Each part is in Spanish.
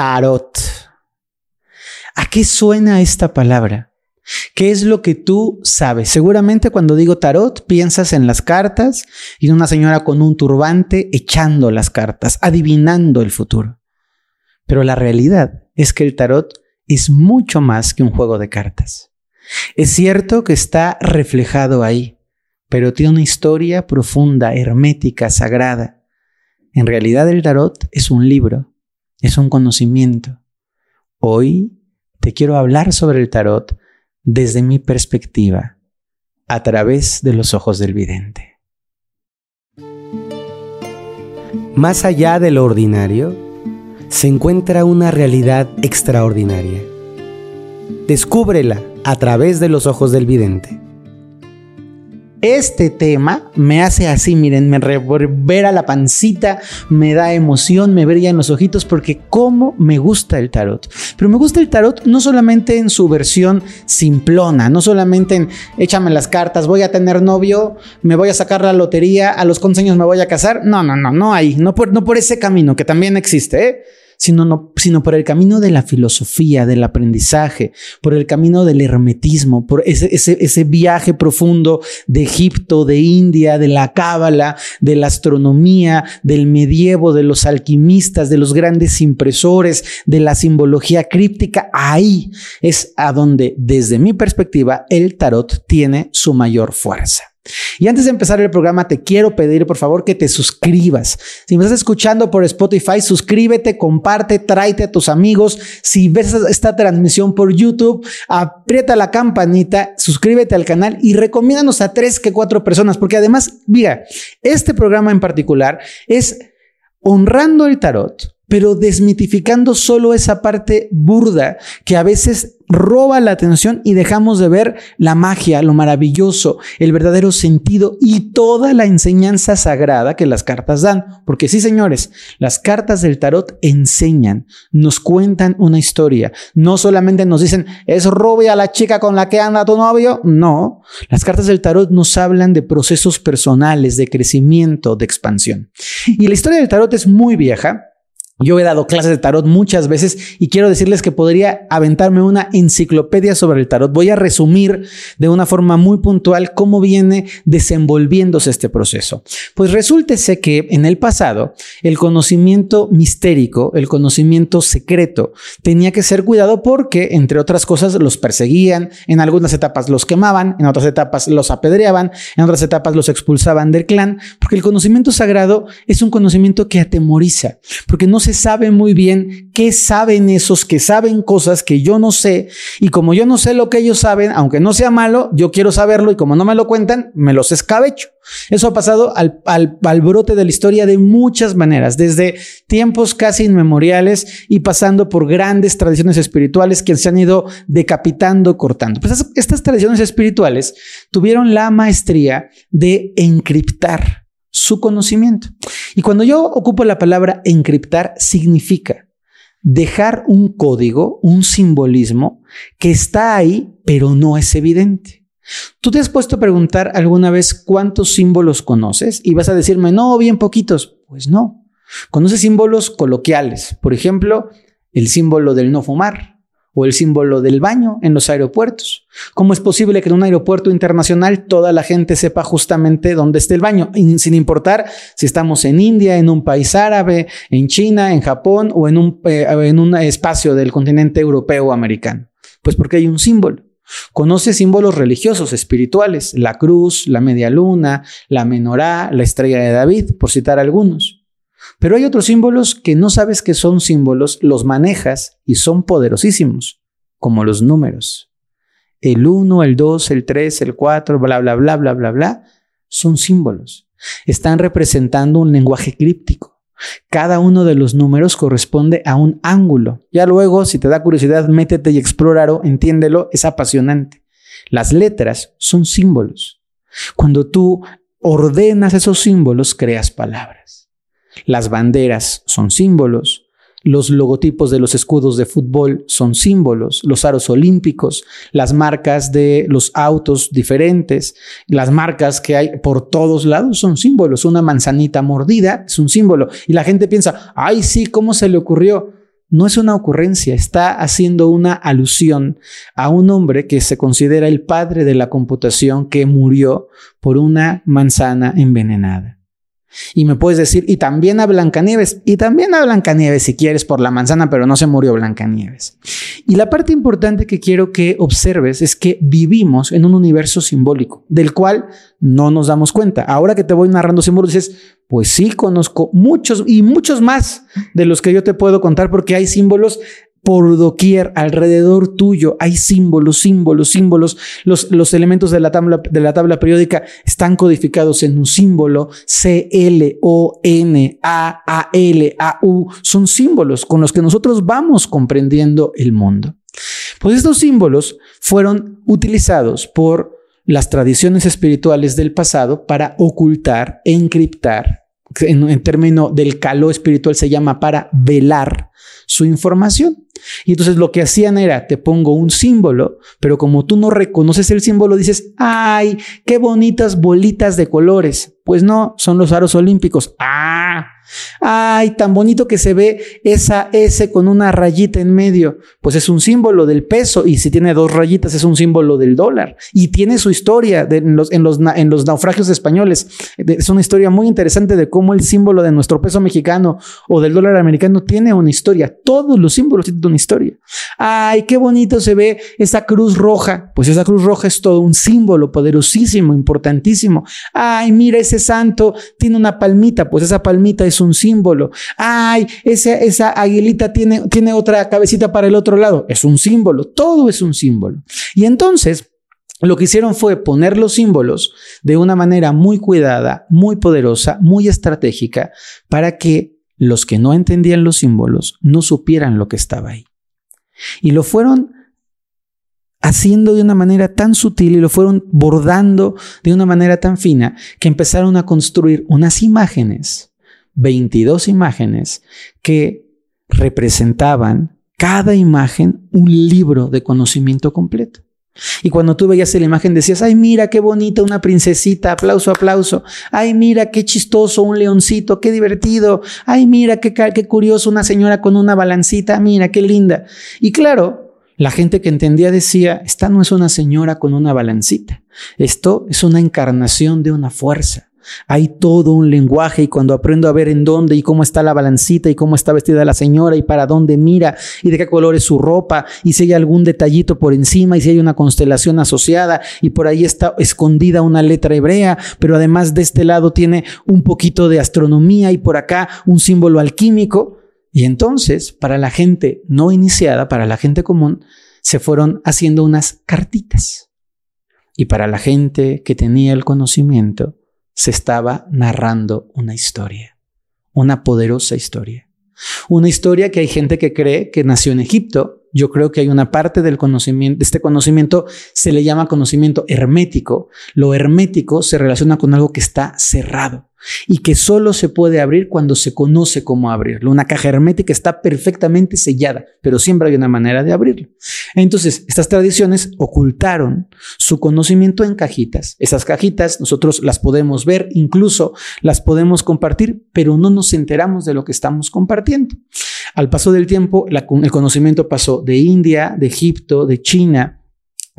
Tarot. ¿A qué suena esta palabra? ¿Qué es lo que tú sabes? Seguramente cuando digo tarot piensas en las cartas y en una señora con un turbante echando las cartas, adivinando el futuro. Pero la realidad es que el tarot es mucho más que un juego de cartas. Es cierto que está reflejado ahí, pero tiene una historia profunda, hermética, sagrada. En realidad el tarot es un libro, es un conocimiento. Hoy te quiero hablar sobre el tarot desde mi perspectiva, a través de los ojos del vidente. Más allá de lo ordinario, se encuentra una realidad extraordinaria. Descúbrela a través de los ojos del vidente. Este tema me hace así, miren, me reverbera la pancita, me da emoción, me brilla en los ojitos porque cómo me gusta el tarot. Pero me gusta el tarot no solamente en su versión simplona, no solamente en échame las cartas, voy a tener novio, me voy a sacar la lotería, a los 11 años me voy a casar. No, no, no, no ahí, no por, no por ese camino que también existe, ¿eh? Sino, no, sino por el camino de la filosofía, del aprendizaje, por el camino del hermetismo, por ese, ese, ese viaje profundo de Egipto, de India, de la cábala, de la astronomía, del medievo, de los alquimistas, de los grandes impresores, de la simbología críptica. Ahí es a donde, desde mi perspectiva, el tarot tiene su mayor fuerza. Y antes de empezar el programa, te quiero pedir por favor que te suscribas. Si me estás escuchando por Spotify, suscríbete, comparte, tráete a tus amigos. Si ves esta transmisión por YouTube, aprieta la campanita, suscríbete al canal y recomiéndanos a tres que cuatro personas, porque además, mira, este programa en particular es honrando el tarot, pero desmitificando solo esa parte burda que a veces roba la atención y dejamos de ver la magia, lo maravilloso, el verdadero sentido y toda la enseñanza sagrada que las cartas dan. Porque sí, señores, las cartas del tarot enseñan, nos cuentan una historia. No solamente nos dicen, es rubia la chica con la que anda tu novio. No, las cartas del tarot nos hablan de procesos personales, de crecimiento, de expansión. Y la historia del tarot es muy vieja. Yo he dado clases de tarot muchas veces y quiero decirles que podría aventarme una enciclopedia sobre el tarot. Voy a resumir de una forma muy puntual cómo viene desenvolviéndose este proceso. Pues resúltese que en el pasado el conocimiento mistérico, el conocimiento secreto, tenía que ser cuidado porque, entre otras cosas, los perseguían, en algunas etapas los quemaban, en otras etapas los apedreaban, en otras etapas los expulsaban del clan, porque el conocimiento sagrado es un conocimiento que atemoriza, porque no se sabe muy bien qué saben esos que saben cosas que yo no sé. Y como yo no sé lo que ellos saben, aunque no sea malo, yo quiero saberlo y como no me lo cuentan, me los escabecho. Eso ha pasado al, al, al brote de la historia de muchas maneras, desde tiempos casi inmemoriales y pasando por grandes tradiciones espirituales que se han ido decapitando, cortando. Pues estas tradiciones espirituales tuvieron la maestría de encriptar su conocimiento. Y cuando yo ocupo la palabra encriptar, significa dejar un código, un simbolismo que está ahí, pero no es evidente. ¿Tú te has puesto a preguntar alguna vez cuántos símbolos conoces? Y vas a decirme, no, bien poquitos. Pues no. Conoces símbolos coloquiales. Por ejemplo, el símbolo del no fumar, o el símbolo del baño en los aeropuertos. ¿Cómo es posible que en un aeropuerto internacional toda la gente sepa justamente dónde está el baño, sin importar si estamos en India, en un país árabe, en China, en Japón o en un, eh, en un espacio del continente europeo o americano? Pues porque hay un símbolo. Conoce símbolos religiosos, espirituales, la cruz, la media luna, la menorá, la estrella de David, por citar algunos. Pero hay otros símbolos que no sabes que son símbolos, los manejas y son poderosísimos, como los números. El 1, el 2, el 3, el 4, bla, bla, bla, bla, bla, bla, son símbolos. Están representando un lenguaje críptico. Cada uno de los números corresponde a un ángulo. Ya luego, si te da curiosidad, métete y explóralo, entiéndelo, es apasionante. Las letras son símbolos. Cuando tú ordenas esos símbolos, creas palabras. Las banderas son símbolos, los logotipos de los escudos de fútbol son símbolos, los aros olímpicos, las marcas de los autos diferentes, las marcas que hay por todos lados son símbolos. Una manzanita mordida es un símbolo. Y la gente piensa, ay, sí, ¿cómo se le ocurrió? no es una ocurrencia, está haciendo una alusión a un hombre que se considera el padre de la computación que murió por una manzana envenenada. Y me puedes decir, y también a Blancanieves, y también a Blancanieves si quieres por la manzana, pero no se murió Blancanieves. Y la parte importante que quiero que observes es que vivimos en un universo simbólico, del cual no nos damos cuenta. Ahora que te voy narrando símbolos, dices, pues sí, conozco muchos y muchos más de los que yo te puedo contar porque hay símbolos por doquier, alrededor tuyo, hay símbolos, símbolos, símbolos. Los, los elementos de la, tabla, de la tabla periódica están codificados en un símbolo, C, L, O, N, A, A, L, A, U. Son símbolos con los que nosotros vamos comprendiendo el mundo. Pues estos símbolos fueron utilizados por las tradiciones espirituales del pasado para ocultar, encriptar, en, en término del caló espiritual se llama para velar su información. Y entonces lo que hacían era, te pongo un símbolo, pero como tú no reconoces el símbolo, dices, ay, qué bonitas bolitas de colores. Pues no, son los aros olímpicos. Ah, Ay, tan bonito que se ve esa S con una rayita en medio. Pues es un símbolo del peso y si tiene dos rayitas es un símbolo del dólar. Y tiene su historia en, los, en, los, naufragios españoles. Es una historia muy interesante de cómo el símbolo de nuestro peso mexicano o del dólar americano tiene una historia. Todos los símbolos tienen una historia. Ay, qué bonito se ve esa cruz roja. Pues esa cruz roja es todo un símbolo poderosísimo, importantísimo. Ay, mira ese santo, tiene una palmita. Pues esa palmita es un símbolo. Ay, esa, esa aguilita tiene, tiene otra cabecita para el otro lado. Es un símbolo. Todo es un símbolo. Y entonces, lo que hicieron fue poner los símbolos de una manera muy cuidada, muy poderosa, muy estratégica, para que los que no entendían los símbolos no supieran lo que estaba ahí. Y lo fueron haciendo de una manera tan sutil y lo fueron bordando de una manera tan fina que empezaron a construir unas imágenes 22 imágenes que representaban cada imagen un libro de conocimiento completo. Y cuando tú veías la imagen decías, ay, mira qué bonita una princesita, aplauso, aplauso. Ay, mira qué chistoso un leoncito, qué divertido. Ay, mira qué, qué curioso una señora con una balancita, mira qué linda. Y claro, la gente que entendía decía, esta no es una señora con una balancita, esto es una encarnación de una fuerza. Hay todo un lenguaje y cuando aprendo a ver en dónde y cómo está la balancita y cómo está vestida la señora y para dónde mira y de qué color es su ropa y si hay algún detallito por encima y si hay una constelación asociada y por ahí está escondida una letra hebrea, pero además de este lado tiene un poquito de astronomía y por acá un símbolo alquímico. Y entonces, para la gente no iniciada, para la gente común, se fueron haciendo unas cartitas. Y para la gente que tenía el conocimiento, se estaba narrando una historia, una poderosa historia. Una historia que hay gente que cree que nació en Egipto. Yo creo que hay una parte del conocimiento, este conocimiento se le llama conocimiento hermético. Lo hermético se relaciona con algo que está cerrado y que solo se puede abrir cuando se conoce cómo abrirlo. Una caja hermética está perfectamente sellada, pero siempre hay una manera de abrirlo. Entonces, estas tradiciones ocultaron su conocimiento en cajitas. Esas cajitas nosotros las podemos ver, incluso las podemos compartir, pero no nos enteramos de lo que estamos compartiendo. Al paso del tiempo, el conocimiento pasó de India, de Egipto, de China,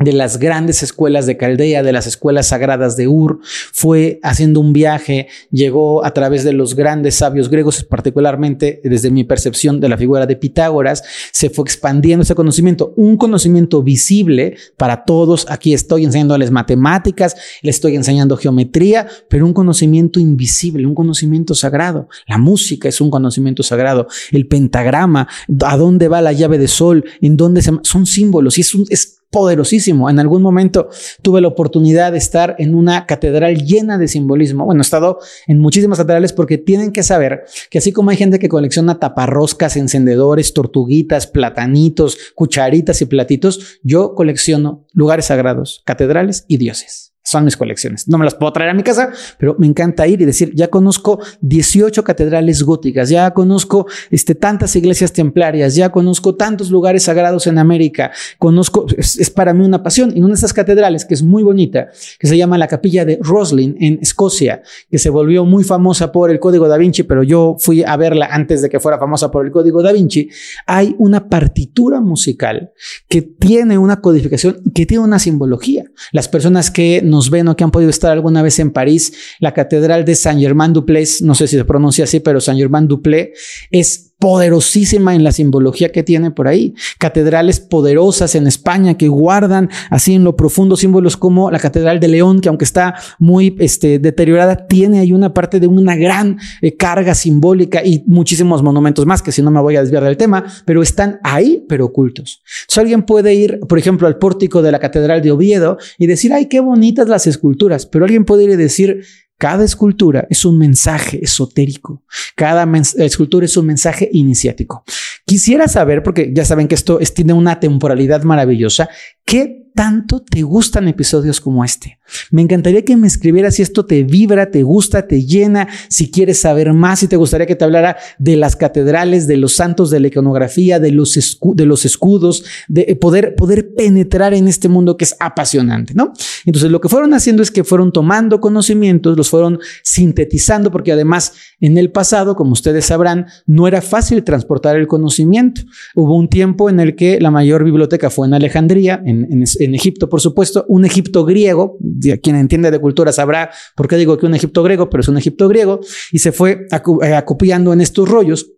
de las grandes escuelas de Caldea, de las escuelas sagradas de Ur, fue haciendo un viaje, llegó a través de los grandes sabios griegos, particularmente desde mi percepción de la figura de Pitágoras, se fue expandiendo ese conocimiento, un conocimiento visible para todos. Aquí estoy enseñándoles matemáticas, les estoy enseñando geometría, pero un conocimiento invisible, un conocimiento sagrado. La música es un conocimiento sagrado, el pentagrama, a dónde va la llave de sol, en dónde se son símbolos y es un es poderosísimo. En algún momento tuve la oportunidad de estar en una catedral llena de simbolismo. Bueno, he estado en muchísimas catedrales porque tienen que saber que así como hay gente que colecciona taparroscas, encendedores, tortuguitas, platanitos, cucharitas y platitos, yo colecciono lugares sagrados, catedrales y dioses. Son mis colecciones. No me las puedo traer a mi casa, pero me encanta ir y decir, ya conozco 18 catedrales góticas, ya conozco este, tantas iglesias templarias, ya conozco tantos lugares sagrados en América, conozco, es, para mí una pasión. Y una de esas catedrales que es muy bonita, que se llama la capilla de Roslin en Escocia, que se volvió muy famosa por el Código da Vinci, pero yo fui a verla antes de que fuera famosa por el Código da Vinci, hay una partitura musical que tiene una codificación que tiene una simbología. Las personas que nos ven o que han podido estar alguna vez en París, la catedral de Saint-Germain-du-Pré, no sé si se pronuncia así, pero Saint-Germain-du-Pré es poderosísima en la simbología que tiene por ahí. Catedrales poderosas en España que guardan así en lo profundo símbolos como la Catedral de León, que aunque está muy este, deteriorada, tiene ahí una parte de una gran eh, carga simbólica y muchísimos monumentos más, que si no me voy a desviar del tema, pero están ahí, pero ocultos. Entonces alguien puede ir, por ejemplo, al pórtico de la Catedral de Oviedo y decir, ay, qué bonitas las esculturas, pero alguien puede ir y decir, cada escultura es un mensaje esotérico. Cada escultura es un mensaje iniciático. Quisiera saber, porque ya saben que esto tiene una temporalidad maravillosa, ¿qué tanto te gustan episodios como este? Me encantaría que me escribieras si esto te vibra, te gusta, te llena, si quieres saber más, si te gustaría que te hablara de las catedrales, de los santos, de la iconografía, de los, de los escudos, de poder, poder penetrar en este mundo que es apasionante, ¿no? Entonces lo que fueron haciendo es que fueron tomando conocimientos, los fueron sintetizando, porque además en el pasado, como ustedes sabrán, no era fácil transportar el conocimiento. Hubo un tiempo en el que la mayor biblioteca fue en Alejandría, en en Egipto, por supuesto, un Egipto griego, quien entiende de cultura sabrá por qué digo que un Egipto griego, pero es un Egipto griego, y se fue eh, acopiando en estos rollos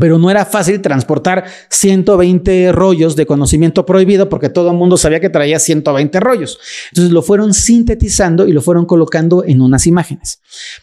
pero no era fácil transportar 120 rollos de conocimiento prohibido porque todo el mundo sabía que traía 120 rollos. Entonces lo fueron sintetizando y lo fueron colocando en unas imágenes.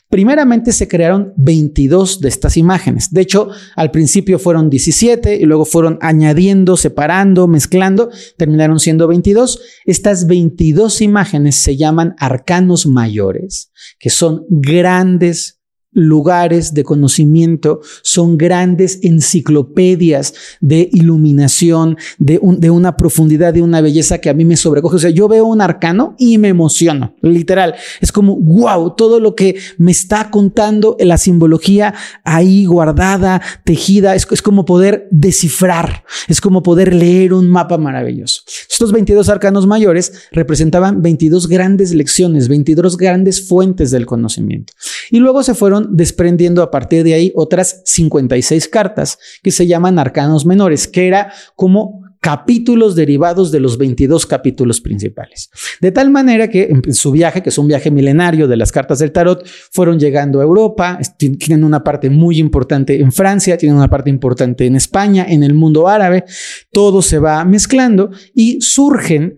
Primeramente se crearon 22 de estas imágenes. De hecho, al principio fueron 17 y luego fueron añadiendo, separando, mezclando, terminaron siendo 22. Estas 22 imágenes se llaman arcanos mayores, que son grandes lugares de conocimiento, son grandes enciclopedias de iluminación, de, de, una profundidad, de una belleza que a mí me sobrecoge. O sea, yo veo un arcano y me emociono, literal. Es como, wow, todo lo que me está contando la simbología ahí guardada, tejida, es, es como poder descifrar, es como poder leer un mapa maravilloso. Estos 22 arcanos mayores representaban 22 grandes lecciones, 22 grandes fuentes del conocimiento. Y luego se fueron desprendiendo a partir de ahí otras 56 cartas que se llaman arcanos menores, que era como capítulos derivados de los 22 capítulos principales. De tal manera que en su viaje, que es un viaje milenario de las cartas del tarot, fueron llegando a Europa, tienen una parte muy importante en Francia, tienen una parte importante en España, en el mundo árabe, todo se va mezclando y surgen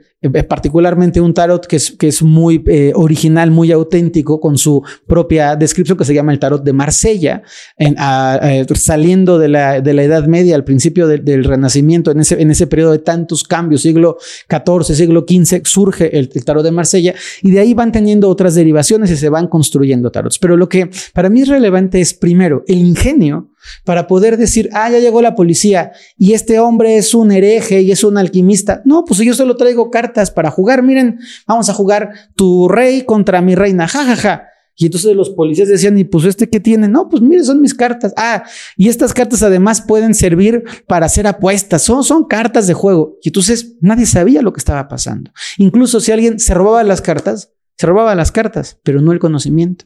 particularmente un tarot que es, que es muy eh, original, muy auténtico, con su propia descripción que se llama el tarot de Marsella, en, saliendo de la, de la, Edad Media al principio del Renacimiento, en ese, en ese periodo de tantos cambios, siglo XIV, siglo XV, surge el, el tarot de Marsella y de ahí van teniendo otras derivaciones y se van construyendo tarots. Pero lo que para mí es relevante es primero el ingenio para poder decir, ah, ya llegó la policía y este hombre es un hereje y es un alquimista. No, pues yo solo traigo cartas para jugar. Miren, vamos a jugar tu rey contra mi reina. Ja, ja, ja. Y entonces los policías decían, ¿y pues este qué tiene? No, pues mire, son mis cartas. Ah, y estas cartas además pueden servir para hacer apuestas. Son, son cartas de juego. Y entonces nadie sabía lo que estaba pasando. Incluso si alguien se robaba las cartas, se robaba las cartas, pero no el conocimiento.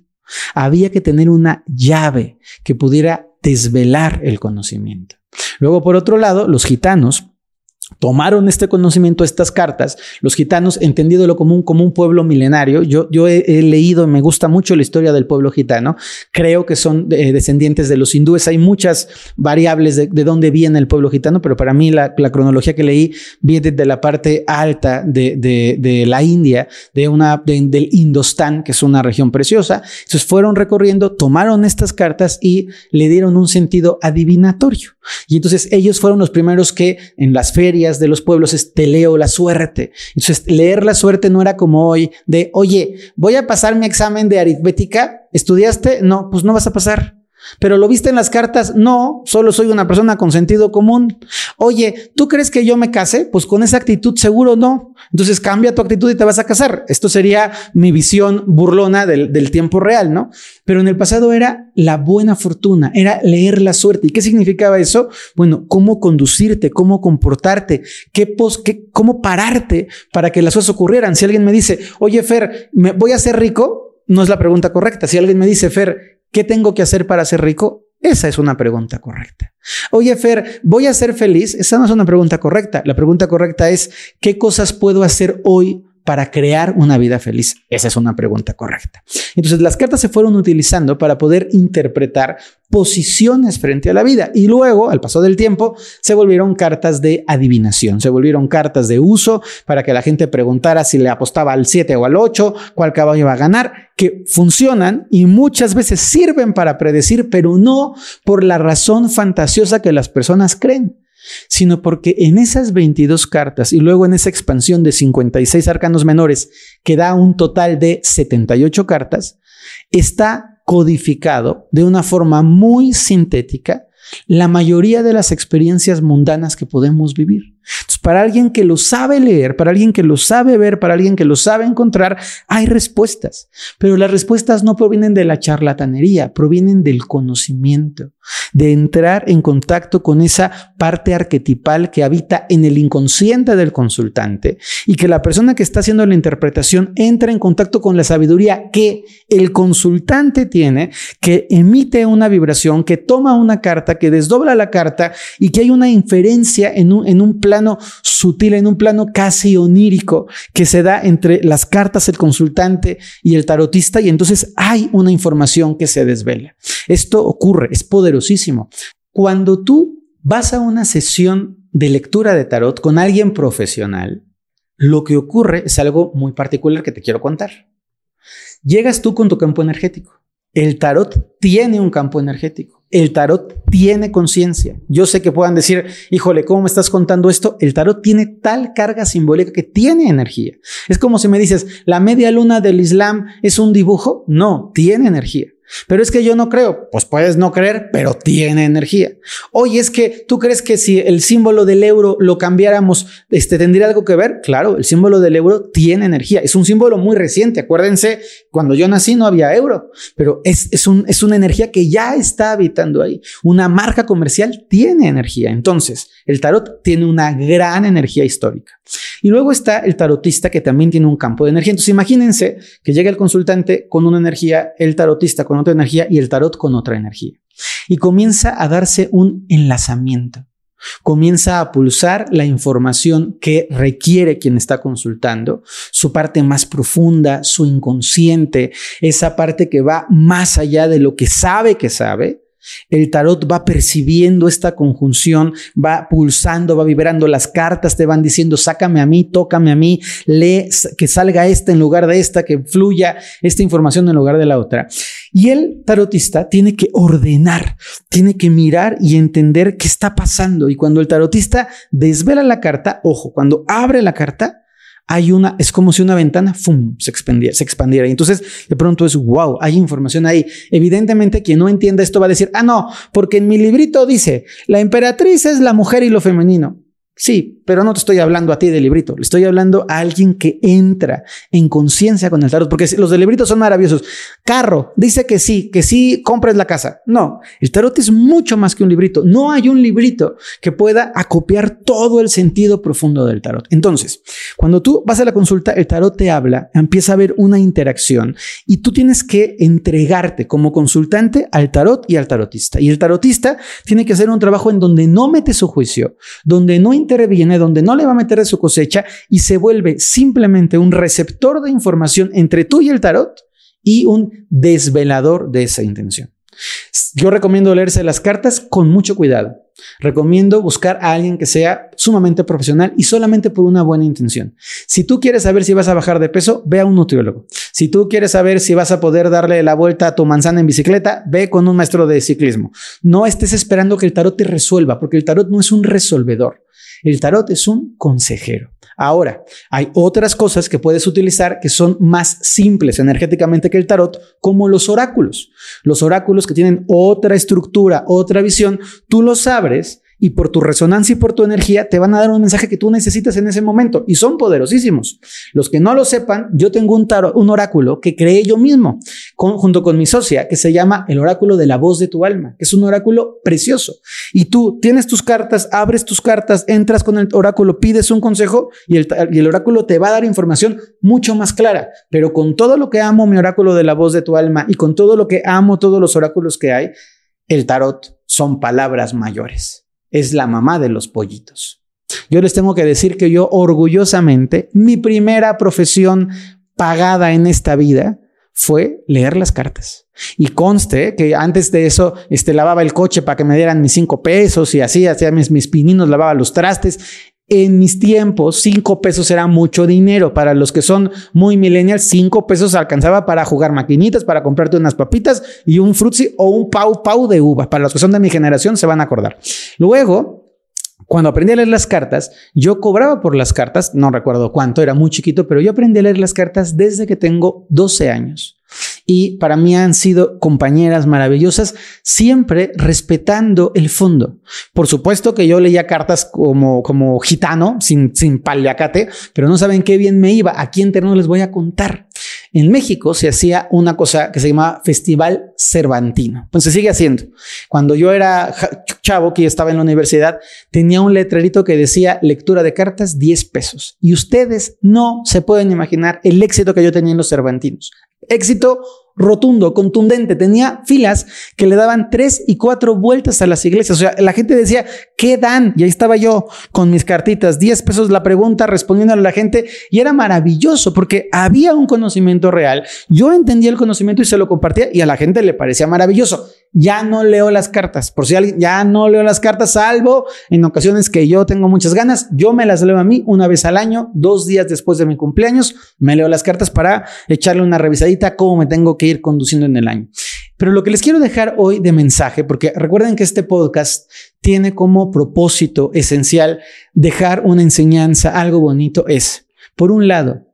Había que tener una llave que pudiera desvelar el conocimiento. Luego, por otro lado, los gitanos tomaron este conocimiento, estas cartas, los gitanos, entendiéndolo como un, como un pueblo milenario. Yo, yo he, leído, me gusta mucho la historia del pueblo gitano. Creo que son eh, descendientes de los hindúes. Hay muchas variables de, dónde viene el pueblo gitano, pero para mí la, cronología que leí viene de la parte alta de, de, la India, de una, del Indostán, que es una región preciosa. Entonces fueron recorriendo, tomaron estas cartas y le dieron un sentido adivinatorio. Y entonces ellos fueron los primeros que en las ferias, de los pueblos es te leo la suerte. Entonces, leer la suerte no era como hoy de, oye, voy a pasar mi examen de aritmética. ¿Estudiaste? No, pues no vas a pasar. Pero lo viste en las cartas, no, solo soy una persona con sentido común. Oye, ¿tú crees que yo me case? Pues con esa actitud seguro no. Entonces cambia tu actitud y te vas a casar. Esto sería mi visión burlona del, tiempo real, ¿no? Pero en el pasado era la buena fortuna, era leer la suerte. ¿Y qué significaba eso? Bueno, cómo conducirte, cómo comportarte, qué, pos, qué cómo pararte para que las cosas ocurrieran. Si alguien me dice, oye Fer, ¿me voy a ser rico? No es la pregunta correcta. Si alguien me dice, Fer, ¿Qué tengo que hacer para ser rico? Esa es una pregunta correcta. Oye, Fer, ¿voy a ser feliz? Esa no es una pregunta correcta. La pregunta correcta es, ¿qué cosas puedo hacer hoy para crear una vida feliz? Esa es una pregunta correcta. Entonces, las cartas se fueron utilizando para poder interpretar posiciones frente a la vida y luego, al paso del tiempo, se volvieron cartas de adivinación, se volvieron cartas de uso para que la gente preguntara si le apostaba al 7 o al 8, cuál caballo iba a ganar, que funcionan y muchas veces sirven para predecir, pero no por la razón fantasiosa que las personas creen sino porque en esas 22 cartas y luego en esa expansión de 56 arcanos menores, que da un total de 78 cartas, está codificado de una forma muy sintética la mayoría de las experiencias mundanas que podemos vivir. Entonces, para alguien que lo sabe leer, para alguien que lo sabe ver, para alguien que lo sabe encontrar, hay respuestas. Pero las respuestas no provienen de la charlatanería, provienen del conocimiento, de entrar en contacto con esa parte arquetipal que habita en el inconsciente del consultante y que la persona que está haciendo la interpretación entra en contacto con la sabiduría que el consultante tiene, que emite una vibración, que toma una carta, que desdobla la carta y que hay una inferencia en un, en un plano sutil, en un plano casi onírico que se da entre las cartas, el consultante y el tarotista y entonces hay una información que se desvela. Esto ocurre, es poderosísimo. Cuando tú vas a una sesión de lectura de tarot con alguien profesional, lo que ocurre es algo muy particular que te quiero contar. Llegas tú con tu campo energético. El tarot tiene un campo energético. El tarot tiene conciencia. Yo sé que puedan decir, híjole, ¿cómo me estás contando esto? El tarot tiene tal carga simbólica que tiene energía. Es como si me dices, la media luna del Islam es un dibujo. No, tiene energía. Pero es que yo no creo. Pues puedes no creer, pero tiene energía. Oye, es que tú crees que si el símbolo del euro lo cambiáramos, este tendría algo que ver. Claro, el símbolo del euro tiene energía. Es un símbolo muy reciente. Acuérdense, cuando yo nací no había euro, pero es, es, un, es una energía que ya está habitando ahí. Una marca comercial tiene energía. Entonces, el tarot tiene una gran energía histórica. Y luego está el tarotista que también tiene un campo de energía. Entonces, imagínense que llega el consultante con una energía, el tarotista con otra energía y el tarot con otra energía. Y comienza a darse un enlazamiento. Comienza a pulsar la información que requiere quien está consultando, su parte más profunda, su inconsciente, esa parte que va más allá de lo que sabe que sabe, el tarot va percibiendo esta conjunción, va pulsando, va vibrando, las cartas te van diciendo, sácame a mí, tócame a mí, lee, que salga esta en lugar de esta, que fluya esta información en lugar de la otra. Y el tarotista tiene que ordenar, tiene que mirar y entender qué está pasando. Y cuando el tarotista desvela la carta, ojo, cuando abre la carta, hay una, es como si una ventana, ¡fum!, se expandiera, se expandiera. Y entonces, de pronto es, wow, hay información ahí. Evidentemente, quien no entienda esto va a decir, ah, no, porque en mi librito dice, la emperatriz es la mujer y lo femenino. Sí, pero no te estoy hablando a ti del librito, le estoy hablando a alguien que entra en conciencia con el tarot, porque los del librito son maravillosos. Carro, dice que sí, que sí compres la casa. No, el tarot es mucho más que un librito. No hay un librito que pueda acopiar todo el sentido profundo del tarot. Entonces, cuando tú vas a la consulta, el tarot te habla, empieza a haber una interacción y tú tienes que entregarte como consultante al tarot y al tarotista. Y el tarotista tiene que hacer un trabajo en donde no mete su juicio, donde no interviene, donde no le va a meter de su cosecha y se vuelve simplemente un receptor de información entre tú y el tarot y un desvelador de esa intención. Yo recomiendo leerse las cartas con mucho cuidado. Recomiendo buscar a alguien que sea sumamente profesional y solamente por una buena intención. Si tú quieres saber si vas a bajar de peso, ve a un nutriólogo. Si tú quieres saber si vas a poder darle la vuelta a tu manzana en bicicleta, ve con un maestro de ciclismo. No estés esperando que el tarot te resuelva, porque el tarot no es un resolvedor. El tarot es un consejero. Ahora, hay otras cosas que puedes utilizar que son más simples energéticamente que el tarot, como los oráculos. Los oráculos que tienen otra estructura, otra visión, tú los abres y por tu resonancia y por tu energía te van a dar un mensaje que tú necesitas en ese momento y son poderosísimos. Los que no lo sepan, yo tengo un, un oráculo que creé yo mismo junto con mi socia que se llama el oráculo de la voz de tu alma, que es un oráculo precioso. Y tú tienes tus cartas, abres tus cartas, entras con el oráculo, pides un consejo y el, y el oráculo te va a dar información mucho más clara. Pero con todo lo que amo mi oráculo de la voz de tu alma y con todo lo que amo todos los oráculos que hay, el tarot son palabras mayores es la mamá de los pollitos. Yo les tengo que decir que yo orgullosamente, mi primera profesión pagada en esta vida fue leer las cartas. Y conste que antes de eso, este, lavaba el coche para que me dieran mis cinco pesos y así, hacía mis, mis pininos, lavaba los trastes. En mis tiempos, cinco pesos era mucho dinero. Para los que son muy millennials, cinco pesos alcanzaba para jugar maquinitas, para comprarte unas papitas y un frutzi o un pau pau de uva. Para los que son de mi generación se van a acordar. Luego, cuando aprendí a leer las cartas, yo cobraba por las cartas, no recuerdo cuánto, era muy chiquito, pero yo aprendí a leer las cartas desde que tengo 12 años y para mí han sido compañeras maravillosas, siempre respetando el fondo. Por supuesto que yo leía cartas como, como gitano, sin, sin paliacate, pero no saben qué bien me iba. Aquí en Terno les voy a contar. En México se hacía una cosa que se llamaba Festival Cervantino. Pues se sigue haciendo. Cuando yo era chavo, que estaba en la universidad, tenía un letrerito que decía lectura de cartas 10 pesos. Y ustedes no se pueden imaginar el éxito que yo tenía en los Cervantinos. Éxito rotundo, contundente. Tenía filas que le daban tres y cuatro vueltas a las iglesias. O sea, la gente decía, ¿qué dan? Y ahí estaba yo con mis cartitas, 10 pesos la pregunta, respondiendo a la gente. Y era maravilloso porque había un conocimiento real. Yo entendía el conocimiento y se lo compartía y a la gente le parecía maravilloso. Ya no leo las cartas. Por si alguien, ya no leo las cartas, salvo en ocasiones que yo tengo muchas ganas. Yo me las leo a mí una vez al año, dos días después de mi cumpleaños. Me leo las cartas para echarle una revisadita cómo me tengo que ir conduciendo en el año. Pero lo que les quiero dejar hoy de mensaje, porque recuerden que este podcast tiene como propósito esencial dejar una enseñanza, algo bonito, es, por un lado,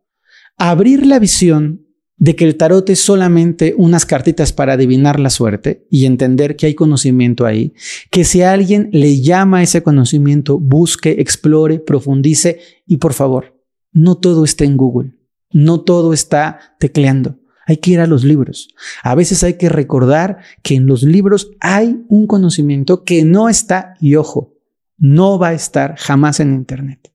abrir la visión de que el tarot es solamente unas cartitas para adivinar la suerte y entender que hay conocimiento ahí, que si alguien le llama ese conocimiento, busque, explore, profundice y por favor, no todo está en Google, no todo está tecleando. Hay que ir a los libros. A veces hay que recordar que en los libros hay un conocimiento que no está, y ojo, no va a estar jamás en Internet.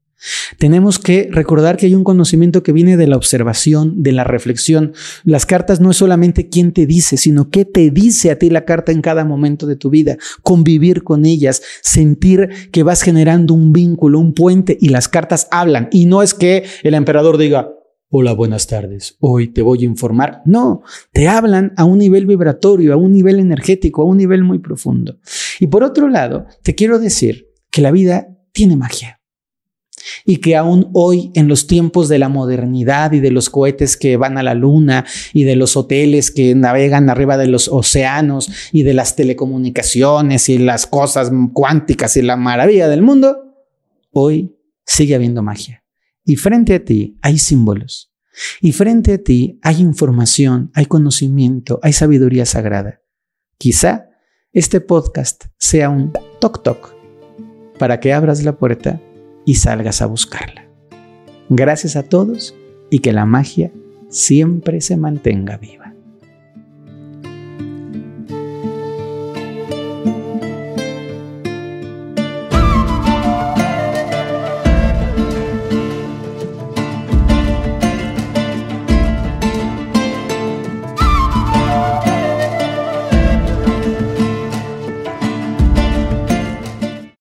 Tenemos que recordar que hay un conocimiento que viene de la observación, de la reflexión. Las cartas no es solamente quién te dice, sino qué te dice a ti la carta en cada momento de tu vida. Convivir con ellas, sentir que vas generando un vínculo, un puente y las cartas hablan. Y no es que el emperador diga, Hola, buenas tardes. Hoy te voy a informar. No, te hablan a un nivel vibratorio, a un nivel energético, a un nivel muy profundo. Y por otro lado, te quiero decir que la vida tiene magia. Y que aún hoy, en los tiempos de la modernidad y de los cohetes que van a la luna y de los hoteles que navegan arriba de los océanos y de las telecomunicaciones y las cosas cuánticas y la maravilla del mundo, hoy sigue habiendo magia. Y frente a ti hay símbolos. Y frente a ti hay información, hay conocimiento, hay sabiduría sagrada. Quizá este podcast sea un toc toc para que abras la puerta y salgas a buscarla. Gracias a todos y que la magia siempre se mantenga viva.